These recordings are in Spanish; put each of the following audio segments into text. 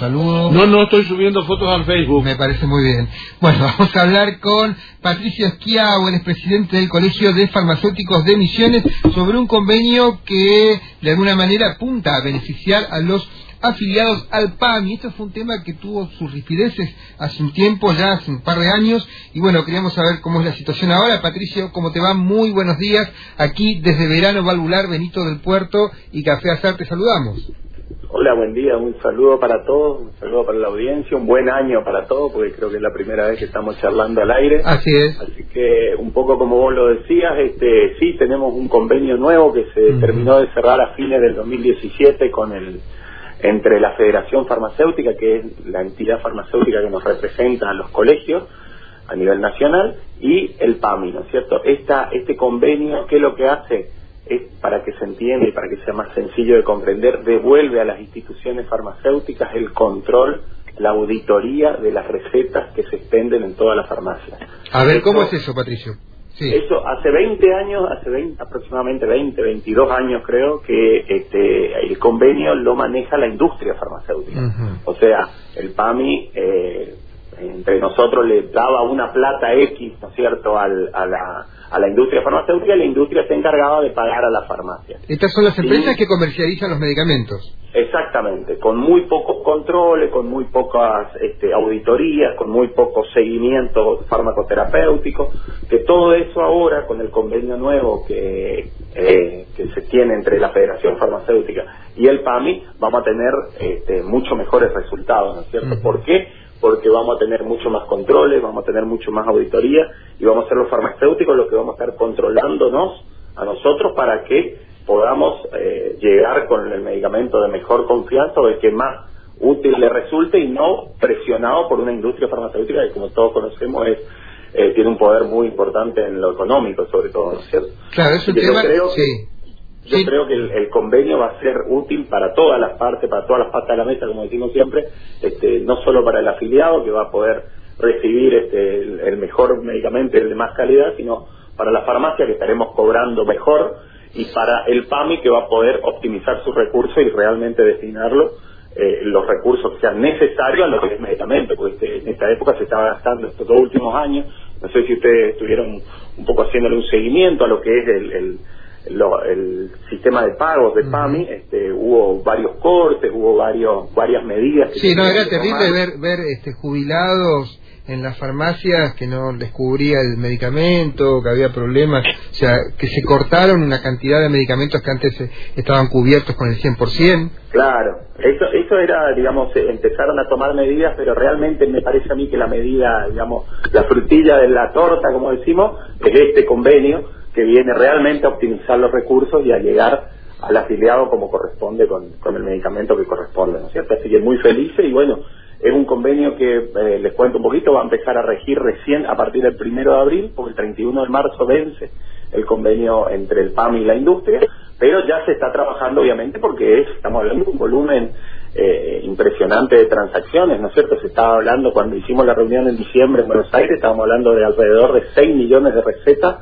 Saludo. No, no estoy subiendo fotos al Facebook. Me parece muy bien. Bueno, vamos a hablar con Patricio Esquiao, el presidente del Colegio de Farmacéuticos de Misiones, sobre un convenio que de alguna manera apunta a beneficiar a los afiliados al PAMI. Esto fue un tema que tuvo sus rispideces hace un tiempo, ya hace un par de años, y bueno, queríamos saber cómo es la situación ahora. Patricio, ¿cómo te va? Muy buenos días. Aquí desde Verano Valvular, Benito del Puerto y Café Azar, te saludamos. Hola, buen día, un saludo para todos, un saludo para la audiencia, un buen año para todos, porque creo que es la primera vez que estamos charlando al aire. Así es. Así que, un poco como vos lo decías, este, sí, tenemos un convenio nuevo que se terminó de cerrar a fines del 2017 con el entre la Federación Farmacéutica, que es la entidad farmacéutica que nos representa a los colegios a nivel nacional, y el PAMI, ¿no es cierto? Esta, este convenio, ¿qué es lo que hace? Es para que se entienda y para que sea más sencillo de comprender, devuelve a las instituciones farmacéuticas el control, la auditoría de las recetas que se expenden en todas las farmacias. A ver, ¿cómo es eso, Patricio? Eso hace 20 años, hace 20, aproximadamente 20, 22 años creo que este, el convenio lo maneja la industria farmacéutica. O sea, el PAMI eh, entre nosotros le daba una plata X, ¿no es cierto?, al, a, la, a la industria farmacéutica y la industria se encargaba de pagar a la farmacia. Estas son las empresas que comercializan los medicamentos. Exactamente, con muy pocos controles, con muy pocas este, auditorías, con muy poco seguimiento farmacoterapéutico, que todo eso ahora con el convenio nuevo que, eh, que se tiene entre la Federación Farmacéutica y el PAMI, vamos a tener este, mucho mejores resultados, ¿no es cierto? ¿Por qué? Porque vamos a tener mucho más controles, vamos a tener mucho más auditoría y vamos a ser los farmacéuticos los que vamos a estar controlándonos a nosotros para que podamos eh, llegar con el medicamento de mejor confianza o el que más útil le resulte y no presionado por una industria farmacéutica que como todos conocemos es eh, tiene un poder muy importante en lo económico sobre todo, ¿no es cierto? Claro, es un tema, sí. Yo creo que el, convenio va a ser útil para todas las partes, para todas las partes de la mesa, como decimos siempre, este, no solo para el afiliado que va a poder recibir este, el, mejor medicamento, el de más calidad, sino para la farmacia que estaremos cobrando mejor y para el PAMI que va a poder optimizar sus recursos y realmente destinarlo eh, los recursos que sean necesarios a lo que es medicamento, porque este, en esta época se estaba gastando estos dos últimos años, no sé si ustedes estuvieron un poco haciéndole un seguimiento a lo que es el el sistema de pagos de PAMI, este, hubo varios cortes, hubo varios varias medidas. sí, no, era terrible ver, ver este, jubilados en las farmacias que no les cubría el medicamento, que había problemas, o sea, que se cortaron una cantidad de medicamentos que antes eh, estaban cubiertos con el 100%. Claro, eso, eso era, digamos, eh, empezaron a tomar medidas, pero realmente me parece a mí que la medida, digamos, la frutilla de la torta, como decimos, es este convenio, que viene realmente a optimizar los recursos y a llegar al afiliado como corresponde con, el medicamento que corresponde, ¿no es cierto? Así que muy felices y bueno, es un convenio que, eh, les cuento un poquito, va a empezar a regir recién a partir del primero de abril, porque el 31 de marzo vence el convenio entre el PAM y la industria, pero ya se está trabajando obviamente porque es, estamos hablando de un volumen eh, impresionante de transacciones, ¿no es cierto? Se estaba hablando cuando hicimos la reunión en diciembre en Buenos Aires, estábamos hablando de alrededor de 6 millones de recetas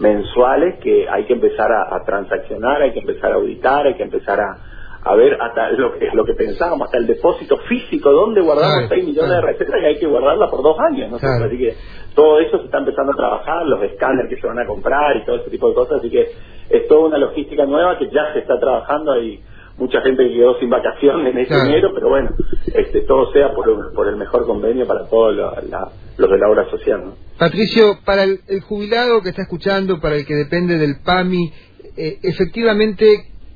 mensuales que hay que empezar a, transaccionar, hay que empezar a auditar, hay que empezar a, a ver hasta lo que lo que pensábamos, hasta el depósito físico, donde guardamos 6 millones de recetas y hay que guardarla por dos años, ¿no? Así que todo eso se está empezando a trabajar, los escáneres que se van a comprar y todo ese tipo de cosas, así que es toda una logística nueva que ya se está trabajando y mucha gente que quedó sin vacaciones en ese enero, pero bueno, este, todo sea por, por el mejor convenio para todos los de la obra social. ¿no? Patricio, para el, jubilado que está escuchando, para el que depende del PAMI, eh, efectivamente,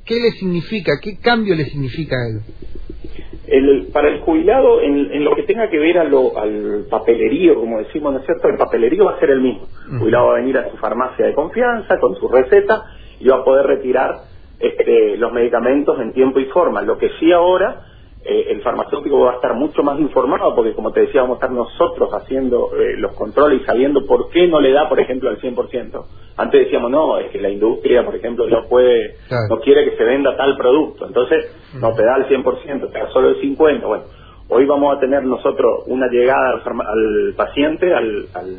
¿qué le significa? ¿Qué cambio le significa a él? El, para el jubilado, en, lo que tenga que ver a lo, al papelerío, como decimos, ¿no es cierto? El papelerío va a ser el mismo. El jubilado va a venir a su farmacia de confianza con su receta y va a poder retirar este, los medicamentos en tiempo y forma. Lo que sí ahora, eh, el farmacéutico va a estar mucho más informado porque, como te decía, vamos a estar nosotros haciendo eh, los controles y sabiendo por qué no le da, por ejemplo, al 100%. Antes decíamos, no, es que la industria, por ejemplo, no puede, no quiere que se venda tal producto. Entonces, no te da al 100%, te da solo el 50%. Bueno, hoy vamos a tener nosotros una llegada al, paciente, al, al,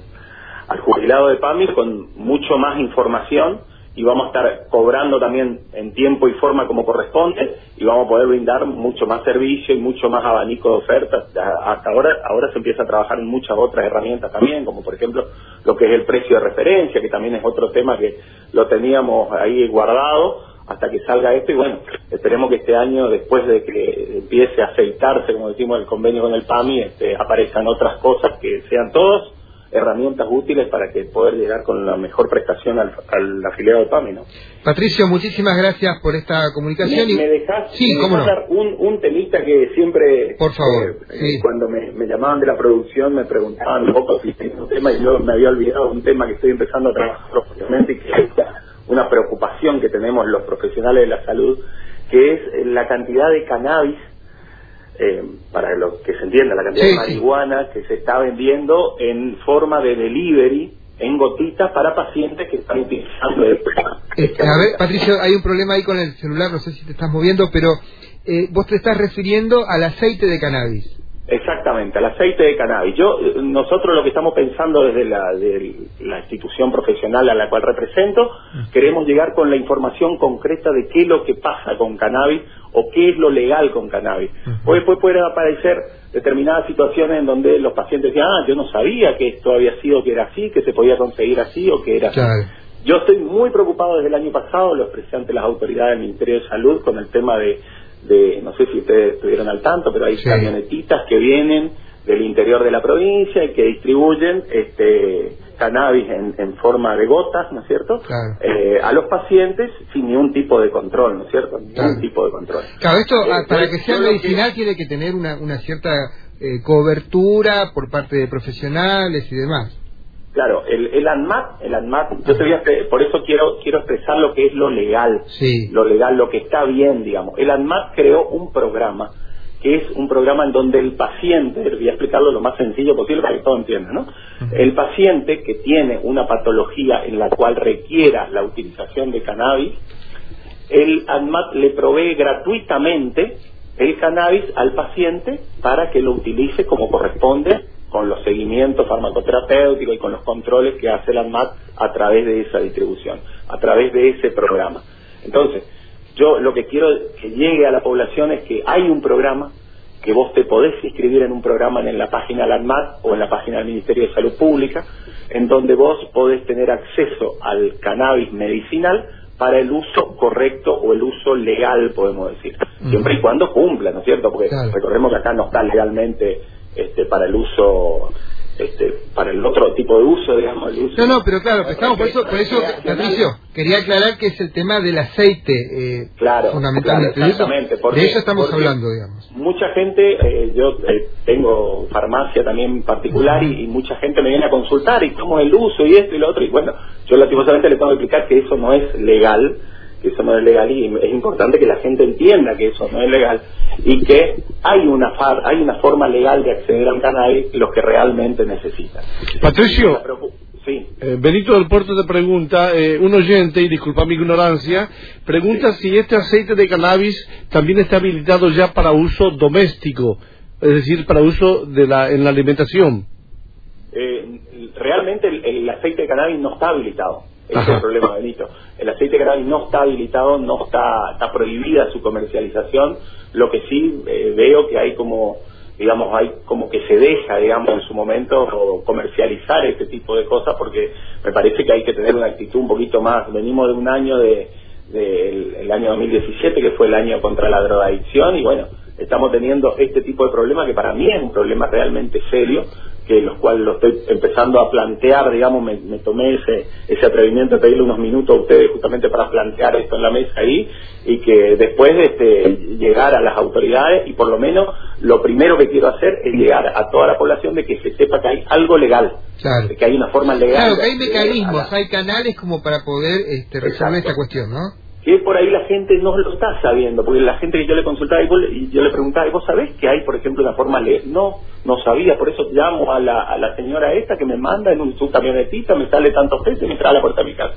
al jubilado de PAMI, con mucho más información y vamos a estar cobrando también en tiempo y forma como corresponde y vamos a poder brindar mucho más servicio y mucho más abanico de ofertas. Hasta ahora, ahora se empieza a trabajar en muchas otras herramientas también, como por ejemplo lo que es el precio de referencia, que también es otro tema que lo teníamos ahí guardado hasta que salga esto y bueno, esperemos que este año, después de que empiece a aceitarse, como decimos, el convenio con el PAMI, este, aparezcan otras cosas que sean todos herramientas útiles para que poder llegar con la mejor prestación al, afiliado de PAMI, ¿no? Patricio, muchísimas gracias por esta comunicación. ¿Me, y... me dejas, un, un temita que siempre... Por favor. Eh, cuando me, llamaban de la producción me preguntaban un poco si tenía un tema y yo me había olvidado un tema que estoy empezando a trabajar profesionalmente y que es una preocupación que tenemos los profesionales de la salud, que es la cantidad de cannabis eh, para lo que se entienda, la cantidad de marihuana que se está vendiendo en forma de delivery en gotitas para pacientes que están utilizando el eh, A ver, Patricio, hay un problema ahí con el celular, no sé si te estás moviendo, pero eh, vos te estás refiriendo al aceite de cannabis. Exactamente, al aceite de cannabis. Yo, nosotros lo que estamos pensando desde la, la institución profesional a la cual represento, queremos llegar con la información concreta de qué es lo que pasa con cannabis o qué es lo legal con cannabis. Hoy después pueden aparecer determinadas situaciones en donde los pacientes dicen, ah, yo no sabía que esto había sido que era así, que se podía conseguir así o que era así. Yo estoy muy preocupado desde el año pasado, lo expresé ante las autoridades del Ministerio de Salud con el tema de de, no sé si ustedes estuvieron al tanto, pero hay camionetitas que vienen del interior de la provincia y que distribuyen este cannabis en, forma de gotas, ¿no es cierto? Eh, a los pacientes sin ningún tipo de control, ¿no es cierto? Ningún tipo de control. Claro, esto ah, para que sea medicinal tiene que tener una, una cierta eh, cobertura por parte de profesionales y demás. Claro, el, el ANMAT, el ANMAT, yo te voy a, por eso quiero quiero expresar lo que es lo legal, lo legal, lo que está bien, digamos. El ANMAT creó un programa que es un programa en donde el paciente, voy a explicarlo lo más sencillo posible para que todo entienda, ¿no? El paciente que tiene una patología en la cual requiera la utilización de cannabis, el ANMAT le provee gratuitamente el cannabis al paciente para que lo utilice como corresponde con los seguimientos farmacoterapéuticos y con los controles que hace la ANMAT a través de esa distribución, a través de ese programa. Entonces, yo lo que quiero que llegue a la población es que hay un programa, que vos te podés inscribir en un programa en la página de la ANMAT o en la página del Ministerio de Salud Pública, en donde vos podés tener acceso al cannabis medicinal para el uso correcto o el uso legal, podemos decir, siempre y cuando cumpla, ¿no es cierto? Porque recordemos que acá no está legalmente este, para el uso este, para el otro tipo de uso, digamos. El uso no, no, pero claro, estamos por eso, por eso, Patricio, quería aclarar que es el tema del aceite, eh, claro, fundamentalmente. exactamente. de eso estamos hablando, digamos. Mucha gente, eh, yo eh, tengo farmacia también particular y, mucha gente me viene a consultar y cómo es el uso y esto y lo otro, y bueno, yo lastimosamente le tengo que explicar que eso no es legal, que eso no es legal y es importante que la gente entienda que eso no es legal y que hay una hay una forma legal de acceder al cannabis los que realmente necesitan. Patricio, sí. Eh, Benito del Puerto te pregunta, eh, un oyente, y disculpa mi ignorancia, pregunta si este aceite de cannabis también está habilitado ya para uso doméstico, es decir, para uso de la, en la alimentación. Eh, realmente el aceite de cannabis no está habilitado. Ese es el problema, Benito. El aceite de cannabis no está habilitado, no está, está prohibida su comercialización. Lo que sí eh, veo que hay como, digamos, hay como que se deja, digamos, en su momento comercializar este tipo de cosas porque me parece que hay que tener una actitud un poquito más. Venimos de un año de, el año 2017 que fue el año contra la drogadicción y bueno, estamos teniendo este tipo de problema que para mí es un problema realmente serio que los cuales lo estoy empezando a plantear, digamos, me, tomé ese, ese atrevimiento de pedirle unos minutos a ustedes justamente para plantear esto en la mesa ahí y que después este, llegar a las autoridades y por lo menos lo primero que quiero hacer es llegar a toda la población de que se sepa que hay algo legal, que hay una forma legal. Claro, que hay mecanismos, hay canales como para poder este, resolver esta cuestión, ¿no? Que por ahí la gente no lo está sabiendo, porque la gente que yo le consultaba y yo le preguntaba, ¿y vos sabés que hay, por ejemplo, una forma legal? No, no sabía, por eso llamo a la, a la señora esta que me manda en un, su camionetita, me sale tantos pesos y me trae a la puerta de mi casa.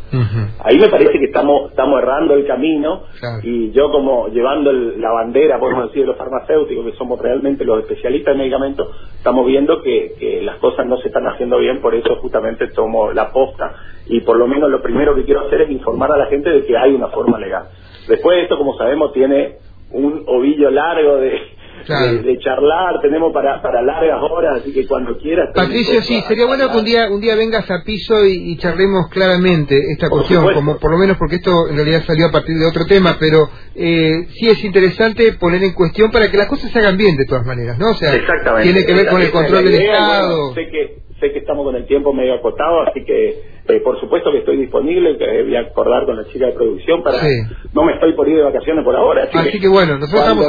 Ahí me parece que estamos, estamos errando el camino y yo como llevando la bandera, podemos decir, de los farmacéuticos, que somos realmente los especialistas en medicamentos, estamos viendo que, que las cosas no se están haciendo bien, por eso justamente tomo la posta y por lo menos lo primero que quiero hacer es informar a la gente de que hay una forma legal. Después esto, como sabemos, tiene un ovillo largo de de, charlar, tenemos para, para largas horas, así que cuando quieras. Patricio, sí, sería bueno que un día, un día vengas a piso y, charlemos claramente esta cuestión, como por lo menos porque esto en realidad salió a partir de otro tema, pero eh, sí es interesante poner en cuestión para que las cosas se hagan bien de todas maneras, ¿no? O sea, tiene que ver con el control del Estado. sé que sé que estamos con el tiempo medio acotado, así que eh, por supuesto que estoy disponible, que voy a acordar con la chica de producción para... No me estoy por ir de vacaciones por ahora, así, que, bueno, nosotros estamos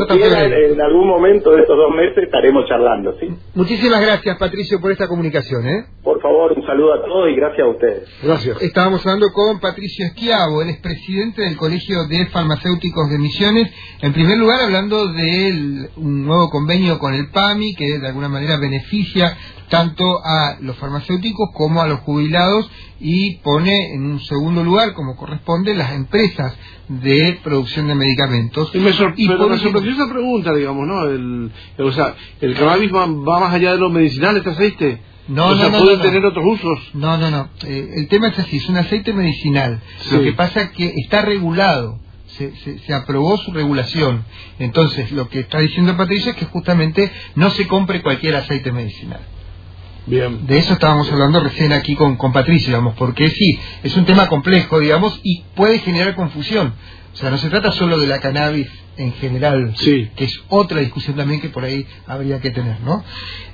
en algún momento de estos dos meses estaremos charlando, ¿sí? Muchísimas gracias, Patricio, por esta comunicación, ¿eh? Por favor, un saludo a todos y gracias a ustedes. Gracias. Estábamos hablando con Patricio Esquiavo, él es presidente del Colegio de Farmacéuticos de Misiones. En primer lugar, hablando de un nuevo convenio con el PAMI, que de alguna manera beneficia tanto a los farmacéuticos como a los jubilados y pone en un segundo lugar, como corresponde, las empresas de producción de medicamentos. Y me, sorprendió esa pregunta, digamos, ¿no? El, o sea, ¿el cannabis va, más allá de lo medicinal, este No, no, no, pueden tener otros usos. No, no, no. Eh, el tema es así, es un aceite medicinal. Lo que pasa es que está regulado. Se, se, se, aprobó su regulación. Entonces, lo que está diciendo Patricia es que justamente no se compre cualquier aceite medicinal. De eso estábamos hablando recién aquí con, con Patricia, digamos, porque sí, es un tema complejo, digamos, y puede generar confusión. O sea, no se trata solo de la cannabis en general, sí. que es otra discusión también que por ahí habría que tener, ¿no?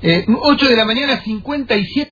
Eh, 8 de la mañana, 57.